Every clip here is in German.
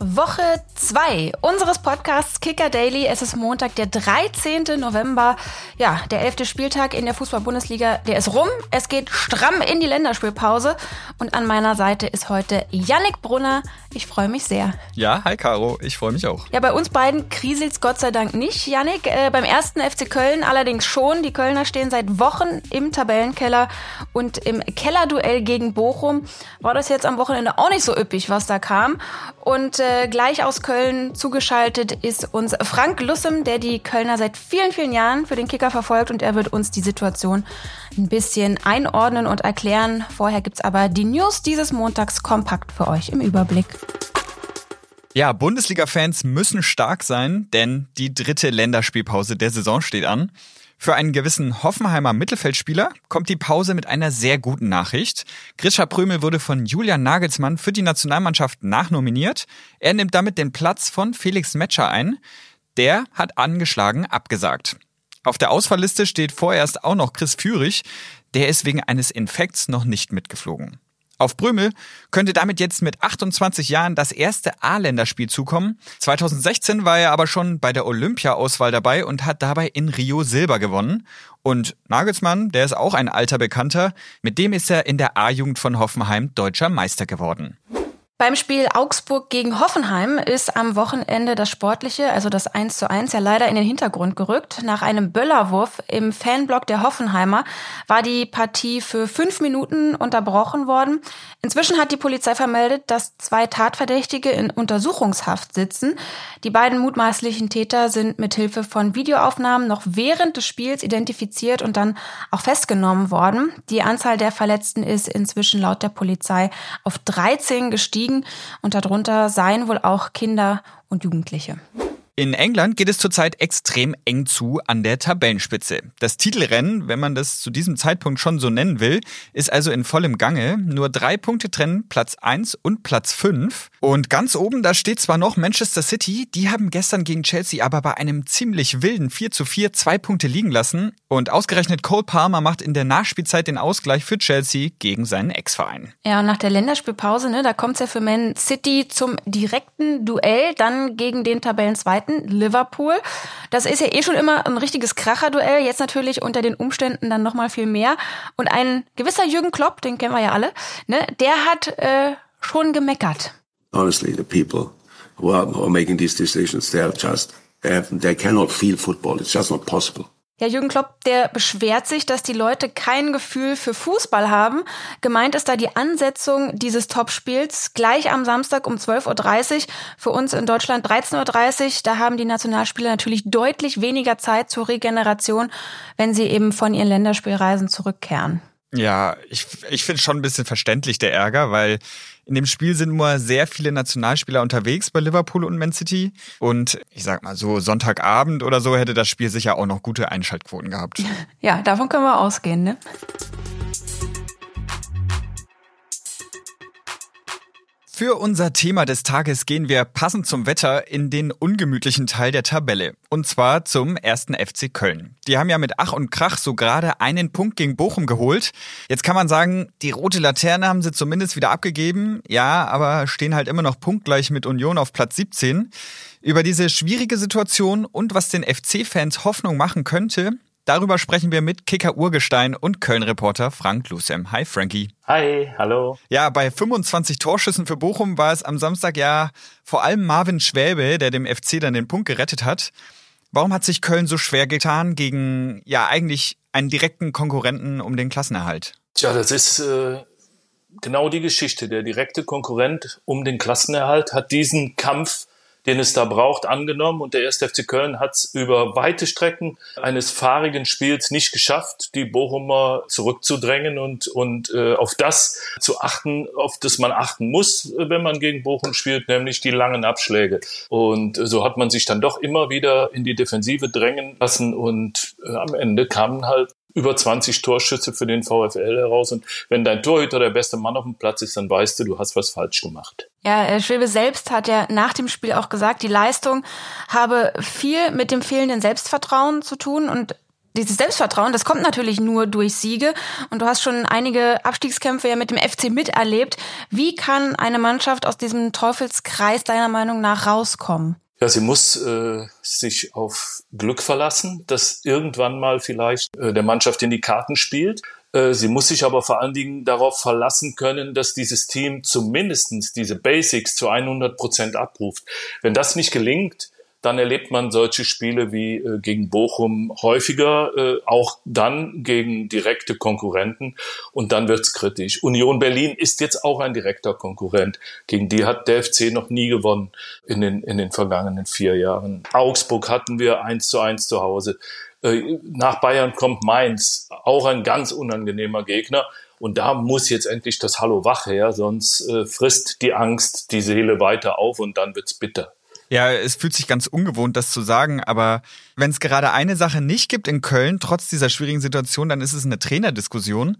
Woche 2 unseres Podcasts Kicker Daily. Es ist Montag, der 13. November. Ja, der 11. Spieltag in der Fußball-Bundesliga, der ist rum. Es geht stramm in die Länderspielpause. Und an meiner Seite ist heute Yannick Brunner. Ich freue mich sehr. Ja, hi Caro, ich freue mich auch. Ja, bei uns beiden kriselt's Gott sei Dank nicht, Yannick. Äh, beim ersten FC Köln allerdings schon. Die Kölner stehen seit Wochen im Tabellenkeller und im Kellerduell gegen Bochum war das jetzt am Wochenende auch nicht so üppig, was da kam. Und äh, gleich aus Köln zugeschaltet ist uns Frank Lussem, der die Kölner seit vielen, vielen Jahren für den Kicker verfolgt und er wird uns die Situation ein bisschen einordnen und erklären. Vorher gibt's aber die News dieses Montags kompakt für euch im Überblick. Ja, Bundesliga-Fans müssen stark sein, denn die dritte Länderspielpause der Saison steht an. Für einen gewissen Hoffenheimer Mittelfeldspieler kommt die Pause mit einer sehr guten Nachricht. Grisha Prömel wurde von Julian Nagelsmann für die Nationalmannschaft nachnominiert. Er nimmt damit den Platz von Felix Metscher ein. Der hat angeschlagen abgesagt. Auf der Ausfallliste steht vorerst auch noch Chris Führig. Der ist wegen eines Infekts noch nicht mitgeflogen. Auf Brümel könnte damit jetzt mit 28 Jahren das erste A-Länderspiel zukommen. 2016 war er aber schon bei der Olympia-Auswahl dabei und hat dabei in Rio Silber gewonnen. Und Nagelsmann, der ist auch ein alter Bekannter, mit dem ist er in der A-Jugend von Hoffenheim deutscher Meister geworden. Beim Spiel Augsburg gegen Hoffenheim ist am Wochenende das Sportliche, also das 1 zu 1, ja leider in den Hintergrund gerückt. Nach einem Böllerwurf im Fanblock der Hoffenheimer war die Partie für fünf Minuten unterbrochen worden. Inzwischen hat die Polizei vermeldet, dass zwei Tatverdächtige in Untersuchungshaft sitzen. Die beiden mutmaßlichen Täter sind mit Hilfe von Videoaufnahmen noch während des Spiels identifiziert und dann auch festgenommen worden. Die Anzahl der Verletzten ist inzwischen laut der Polizei auf 13 gestiegen liegen und darunter seien wohl auch Kinder und Jugendliche. In England geht es zurzeit extrem eng zu an der Tabellenspitze. Das Titelrennen, wenn man das zu diesem Zeitpunkt schon so nennen will, ist also in vollem Gange. Nur drei Punkte trennen Platz 1 und Platz 5. Und ganz oben, da steht zwar noch Manchester City, die haben gestern gegen Chelsea aber bei einem ziemlich wilden 4 zu 4 zwei Punkte liegen lassen. Und ausgerechnet Cole Palmer macht in der Nachspielzeit den Ausgleich für Chelsea gegen seinen Ex-Verein. Ja, und nach der Länderspielpause, ne, da kommt es ja für Man City zum direkten Duell, dann gegen den Tabellenzweiten zweiten, Liverpool. Das ist ja eh schon immer ein richtiges Kracherduell, jetzt natürlich unter den Umständen dann nochmal viel mehr. Und ein gewisser Jürgen Klopp, den kennen wir ja alle, ne, der hat äh, schon gemeckert. Honestly, the people who are, making these decisions, they are just, they cannot feel football. It's just not possible. Ja, Jürgen Klopp, der beschwert sich, dass die Leute kein Gefühl für Fußball haben. Gemeint ist da die Ansetzung dieses Topspiels gleich am Samstag um 12.30 Uhr. Für uns in Deutschland 13.30 Uhr. Da haben die Nationalspieler natürlich deutlich weniger Zeit zur Regeneration, wenn sie eben von ihren Länderspielreisen zurückkehren. Ja, ich, ich finde schon ein bisschen verständlich der Ärger, weil in dem Spiel sind nur sehr viele Nationalspieler unterwegs bei Liverpool und Man City. Und ich sag mal so, Sonntagabend oder so hätte das Spiel sicher auch noch gute Einschaltquoten gehabt. Ja, davon können wir ausgehen, ne? Für unser Thema des Tages gehen wir passend zum Wetter in den ungemütlichen Teil der Tabelle. Und zwar zum ersten FC Köln. Die haben ja mit Ach und Krach so gerade einen Punkt gegen Bochum geholt. Jetzt kann man sagen, die rote Laterne haben sie zumindest wieder abgegeben. Ja, aber stehen halt immer noch punktgleich mit Union auf Platz 17. Über diese schwierige Situation und was den FC-Fans Hoffnung machen könnte, Darüber sprechen wir mit Kicker Urgestein und Köln-Reporter Frank Lusem. Hi Frankie. Hi, hallo. Ja, bei 25 Torschüssen für Bochum war es am Samstag ja vor allem Marvin Schwäbe, der dem FC dann den Punkt gerettet hat. Warum hat sich Köln so schwer getan gegen ja eigentlich einen direkten Konkurrenten um den Klassenerhalt? Tja, das ist äh, genau die Geschichte. Der direkte Konkurrent um den Klassenerhalt hat diesen Kampf den es da braucht, angenommen. Und der 1. FC Köln hat es über weite Strecken eines fahrigen Spiels nicht geschafft, die Bochumer zurückzudrängen und, und äh, auf das zu achten, auf das man achten muss, wenn man gegen Bochum spielt, nämlich die langen Abschläge. Und so hat man sich dann doch immer wieder in die Defensive drängen lassen und äh, am Ende kamen halt über 20 Torschüsse für den VfL heraus. Und wenn dein Torhüter der beste Mann auf dem Platz ist, dann weißt du, du hast was falsch gemacht. Ja, äh, Schwebe selbst hat ja nach dem Spiel auch gesagt, die Leistung habe viel mit dem fehlenden Selbstvertrauen zu tun und dieses Selbstvertrauen, das kommt natürlich nur durch Siege. Und du hast schon einige Abstiegskämpfe ja mit dem FC miterlebt. Wie kann eine Mannschaft aus diesem Teufelskreis deiner Meinung nach rauskommen? Ja, sie muss äh, sich auf Glück verlassen, dass irgendwann mal vielleicht äh, der Mannschaft in die Karten spielt. Äh, sie muss sich aber vor allen Dingen darauf verlassen können, dass dieses Team zumindestens diese Basics zu 100 Prozent abruft. Wenn das nicht gelingt, dann erlebt man solche Spiele wie äh, gegen Bochum häufiger, äh, auch dann gegen direkte Konkurrenten und dann wird's kritisch. Union Berlin ist jetzt auch ein direkter Konkurrent. Gegen die hat der FC noch nie gewonnen in den, in den vergangenen vier Jahren. Augsburg hatten wir eins zu eins zu Hause. Äh, nach Bayern kommt Mainz, auch ein ganz unangenehmer Gegner. Und da muss jetzt endlich das Hallo wach her, sonst äh, frisst die Angst die Seele weiter auf und dann wird's bitter. Ja, es fühlt sich ganz ungewohnt, das zu sagen, aber wenn es gerade eine Sache nicht gibt in Köln, trotz dieser schwierigen Situation, dann ist es eine Trainerdiskussion.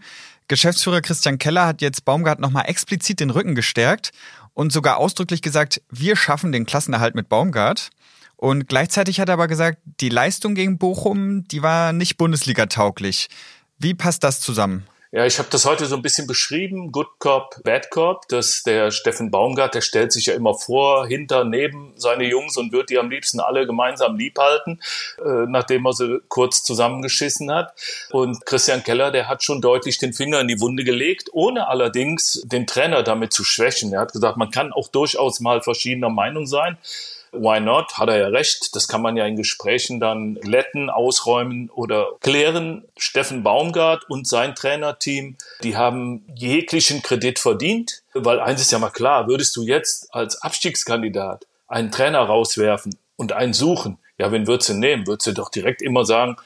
Geschäftsführer Christian Keller hat jetzt Baumgart nochmal explizit den Rücken gestärkt und sogar ausdrücklich gesagt, wir schaffen den Klassenerhalt mit Baumgart. Und gleichzeitig hat er aber gesagt, die Leistung gegen Bochum, die war nicht Bundesliga-tauglich. Wie passt das zusammen? Ja, ich habe das heute so ein bisschen beschrieben, Good Cop, Bad Cop, dass der Steffen Baumgart, der stellt sich ja immer vor, hinter, neben seine Jungs und wird die am liebsten alle gemeinsam lieb halten, äh, nachdem er sie kurz zusammengeschissen hat. Und Christian Keller, der hat schon deutlich den Finger in die Wunde gelegt, ohne allerdings den Trainer damit zu schwächen. Er hat gesagt, man kann auch durchaus mal verschiedener Meinung sein. Why not? Hat er ja recht. Das kann man ja in Gesprächen dann glätten, ausräumen oder klären. Steffen Baumgart und sein Trainerteam, die haben jeglichen Kredit verdient, weil eins ist ja mal klar, würdest du jetzt als Abstiegskandidat einen Trainer rauswerfen und einen suchen, ja, wen würdest du nehmen? Würdest du doch direkt immer sagen,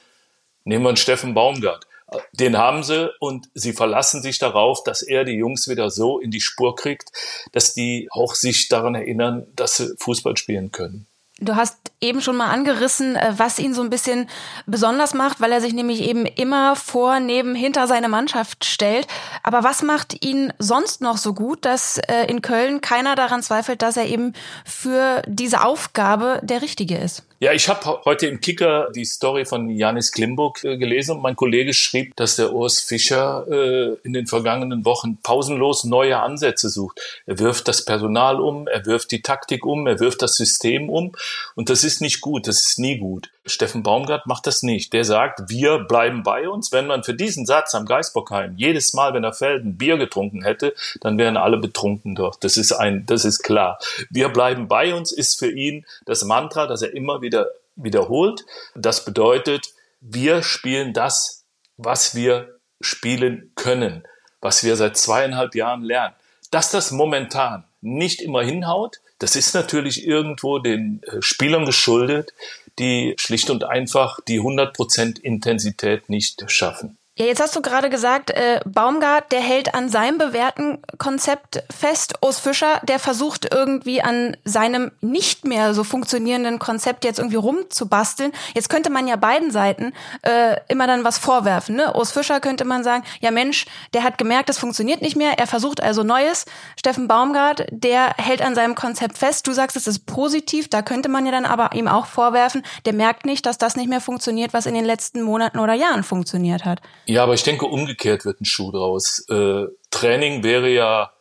nehmen wir einen Steffen Baumgart. Den haben sie und sie verlassen sich darauf, dass er die Jungs wieder so in die Spur kriegt, dass die auch sich daran erinnern, dass sie Fußball spielen können. Du hast eben schon mal angerissen, äh, was ihn so ein bisschen besonders macht, weil er sich nämlich eben immer vor, neben, hinter seine Mannschaft stellt. Aber was macht ihn sonst noch so gut, dass äh, in Köln keiner daran zweifelt, dass er eben für diese Aufgabe der Richtige ist? Ja, ich habe heute im Kicker die Story von Janis Klimburg äh, gelesen und mein Kollege schrieb, dass der Urs Fischer äh, in den vergangenen Wochen pausenlos neue Ansätze sucht. Er wirft das Personal um, er wirft die Taktik um, er wirft das System um und das ist nicht gut, das ist nie gut. Steffen Baumgart macht das nicht. Der sagt, wir bleiben bei uns. Wenn man für diesen Satz am Geisbockheim jedes Mal, wenn er Felden Bier getrunken hätte, dann wären alle betrunken dort. Das ist ein, das ist klar. Wir bleiben bei uns ist für ihn das Mantra, das er immer wieder wiederholt. Das bedeutet, wir spielen das, was wir spielen können, was wir seit zweieinhalb Jahren lernen. Dass das momentan nicht immer hinhaut, das ist natürlich irgendwo den äh, Spielern geschuldet, die schlicht und einfach die 100% Intensität nicht schaffen. Ja, jetzt hast du gerade gesagt, äh, Baumgart, der hält an seinem bewährten Konzept fest. Urs Fischer, der versucht irgendwie an seinem nicht mehr so funktionierenden Konzept jetzt irgendwie rumzubasteln. Jetzt könnte man ja beiden Seiten äh, immer dann was vorwerfen. Ne? Urs Fischer könnte man sagen, ja Mensch, der hat gemerkt, das funktioniert nicht mehr, er versucht also Neues. Steffen Baumgart, der hält an seinem Konzept fest. Du sagst, es ist positiv, da könnte man ja dann aber ihm auch vorwerfen, der merkt nicht, dass das nicht mehr funktioniert, was in den letzten Monaten oder Jahren funktioniert hat. Aber ich denke, umgekehrt wird ein Schuh draus. Äh, Training wäre ja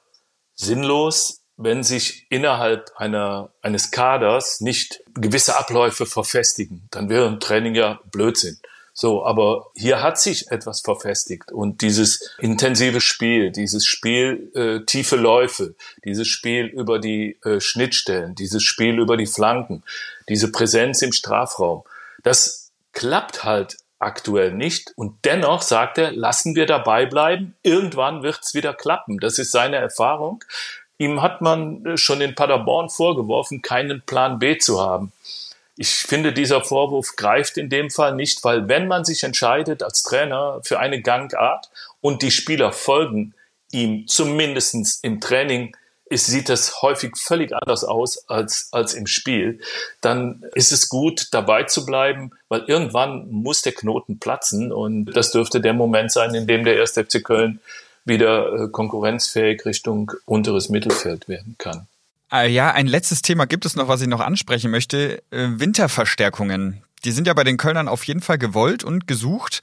sinnlos, wenn sich innerhalb einer, eines Kaders nicht gewisse Abläufe verfestigen. Dann wäre ein Training ja Blödsinn. So, aber hier hat sich etwas verfestigt und dieses intensive Spiel, dieses Spiel äh, tiefe Läufe, dieses Spiel über die äh, Schnittstellen, dieses Spiel über die Flanken, diese Präsenz im Strafraum, das klappt halt aktuell nicht. Und dennoch sagt er, lassen wir dabei bleiben. Irgendwann wird's wieder klappen. Das ist seine Erfahrung. Ihm hat man äh, schon in Paderborn vorgeworfen, keinen Plan B zu haben. Ich finde, dieser Vorwurf greift in dem Fall nicht, weil wenn man sich entscheidet als Trainer für eine Gangart und die Spieler folgen ihm zumindestens im Training ist, sieht das häufig völlig anders aus als, als im Spiel, dann ist es gut, dabei zu bleiben, weil irgendwann muss der Knoten platzen und das dürfte der Moment sein, in dem der 1. FC Köln wieder äh, konkurrenzfähig Richtung unteres Mittelfeld werden kann. Ah, ja, ein letztes Thema gibt es noch, was ich noch ansprechen möchte. Äh, Winterverstärkungen. Die sind ja bei den Kölnern auf jeden Fall gewollt und gesucht.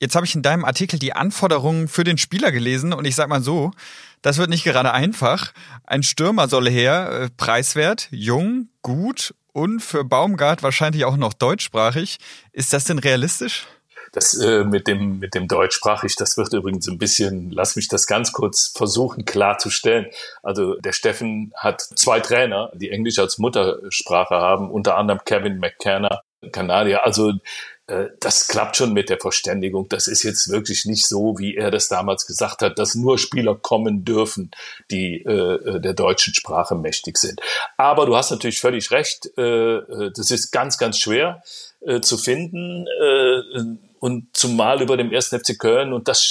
Jetzt habe ich in deinem Artikel die Anforderungen für den Spieler gelesen und ich sag mal so, das wird nicht gerade einfach. Ein Stürmer solle her, äh, preiswert, jung, gut und für Baumgart wahrscheinlich auch noch deutschsprachig. Ist das denn realistisch? Das äh, mit dem mit dem deutschsprachig, das wird übrigens ein bisschen, lass mich das ganz kurz versuchen klarzustellen. Also der Steffen hat zwei Trainer, die Englisch als Muttersprache haben, unter anderem Kevin McKenna, Kanadier. Also das klappt schon mit der Verständigung. Das ist jetzt wirklich nicht so, wie er das damals gesagt hat, dass nur Spieler kommen dürfen, die äh, der deutschen Sprache mächtig sind. Aber du hast natürlich völlig recht. Äh, äh das ist ganz, ganz schwer äh, zu finden. Äh, und zumal über dem ersten FC Köln und das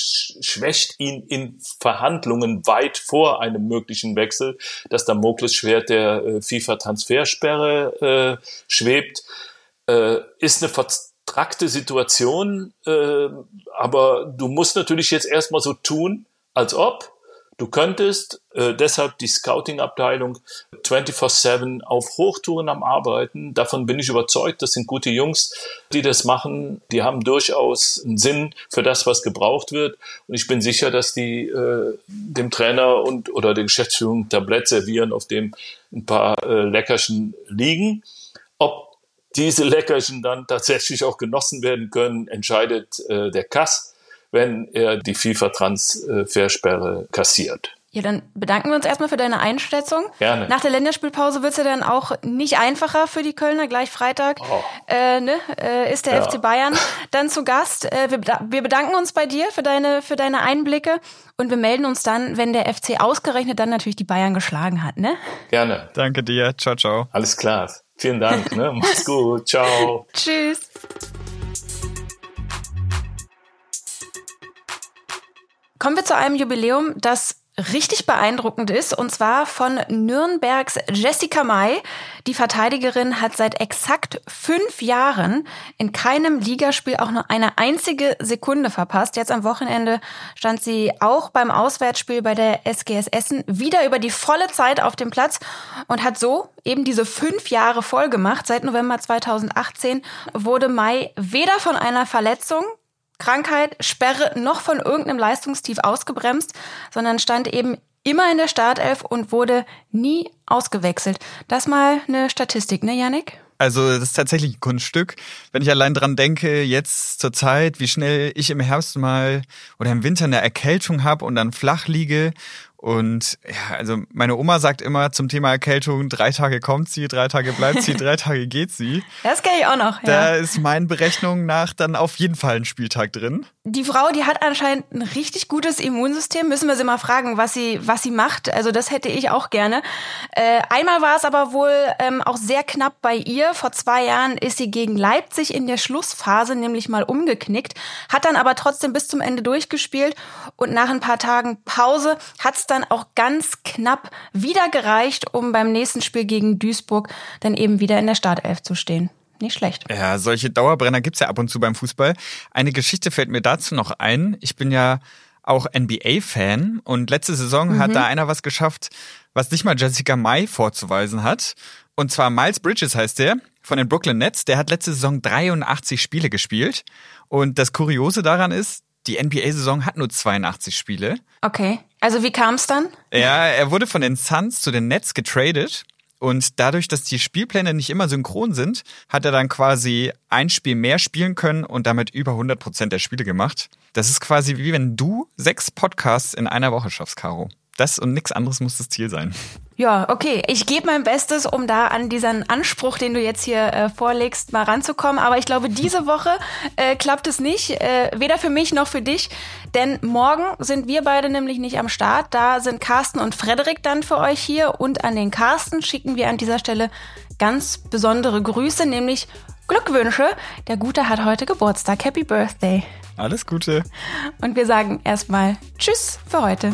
schwächt ihn in Verhandlungen weit vor einem möglichen Wechsel, dass da Moklesschwert der äh, FIFA-Transfersperre äh, schwebt, äh, ist eine abstrakte Situation, äh, aber du musst natürlich jetzt erstmal so tun, als ob du könntest. Äh, deshalb die Scouting-Abteilung 24-7 auf Hochtouren am Arbeiten. Davon bin ich überzeugt. Das sind gute Jungs, die das machen. Die haben durchaus einen Sinn für das, was gebraucht wird. Und ich bin sicher, dass die äh, dem Trainer und oder der Geschäftsführung Tablett servieren, auf dem ein paar äh, Leckerchen liegen. Ob diese Leckerchen dann tatsächlich auch genossen werden können, entscheidet äh, der Kass, wenn er die FIFA-Transfersperre kassiert. Ja, dann bedanken wir uns erstmal für deine Einschätzung. Gerne. Nach der Länderspielpause wird es ja dann auch nicht einfacher für die Kölner. Gleich Freitag oh. äh, ne, äh, ist der ja. FC Bayern dann zu Gast. Äh, wir, wir bedanken uns bei dir für deine, für deine Einblicke und wir melden uns dann, wenn der FC ausgerechnet dann natürlich die Bayern geschlagen hat. Ne? Gerne. Danke dir. Ciao, ciao. Alles klar. Vielen Dank. Ne? Mach's gut. Ciao. Tschüss. Kommen wir zu einem Jubiläum, das richtig beeindruckend ist, und zwar von Nürnbergs Jessica May. Die Verteidigerin hat seit exakt fünf Jahren in keinem Ligaspiel auch nur eine einzige Sekunde verpasst. Jetzt am Wochenende stand sie auch beim Auswärtsspiel bei der SGS Essen wieder über die volle Zeit auf dem Platz und hat so eben diese fünf Jahre voll gemacht. Seit November 2018 wurde Mai weder von einer Verletzung Krankheit, Sperre noch von irgendeinem Leistungstief ausgebremst, sondern stand eben immer in der Startelf und wurde nie ausgewechselt. Das mal eine Statistik, ne, Yannick? Also das ist tatsächlich ein Kunststück. Wenn ich allein dran denke, jetzt zur Zeit, wie schnell ich im Herbst mal oder im Winter eine Erkältung habe und dann flach liege und ja, also meine Oma sagt immer zum Thema Erkältung, drei Tage kommt sie, drei Tage bleibt sie, drei Tage geht sie. Das kenne ich auch noch. Ja. Da ist meinen Berechnungen nach dann auf jeden Fall ein Spieltag drin. Die Frau, die hat anscheinend ein richtig gutes Immunsystem. Müssen wir sie mal fragen, was sie, was sie macht. Also das hätte ich auch gerne. Äh, einmal war es aber wohl ähm, auch sehr knapp bei ihr. Vor zwei Jahren ist sie gegen Leipzig in der Schlussphase nämlich mal umgeknickt, hat dann aber trotzdem bis zum Ende durchgespielt und nach ein paar Tagen Pause hat es dann auch ganz knapp wieder gereicht, um beim nächsten Spiel gegen Duisburg dann eben wieder in der Startelf zu stehen. Nicht schlecht. Ja, solche Dauerbrenner gibt's ja ab und zu beim Fußball. Eine Geschichte fällt mir dazu noch ein. Ich bin ja auch NBA-Fan und letzte Saison mhm. hat da einer was geschafft, was nicht mal Jessica Mai vorzuweisen hat. Und zwar Miles Bridges heißt der von den Brooklyn Nets. Der hat letzte Saison 83 Spiele gespielt. Und das Kuriose daran ist, die NBA-Saison hat nur 82 Spiele. Okay. Also wie kam es dann? Ja, er wurde von den Suns zu den Nets getradet. Und dadurch, dass die Spielpläne nicht immer synchron sind, hat er dann quasi ein Spiel mehr spielen können und damit über 100 Prozent der Spiele gemacht. Das ist quasi wie wenn du sechs Podcasts in einer Woche schaffst, Caro. Das und nichts anderes muss das Ziel sein. Ja, okay. Ich gebe mein Bestes, um da an diesen Anspruch, den du jetzt hier äh, vorlegst, mal ranzukommen. Aber ich glaube, diese Woche äh, klappt es nicht. Äh, weder für mich noch für dich. Denn morgen sind wir beide nämlich nicht am Start. Da sind Carsten und Frederik dann für euch hier. Und an den Carsten schicken wir an dieser Stelle ganz besondere Grüße, nämlich Glückwünsche. Der Gute hat heute Geburtstag. Happy Birthday. Alles Gute. Und wir sagen erstmal Tschüss für heute.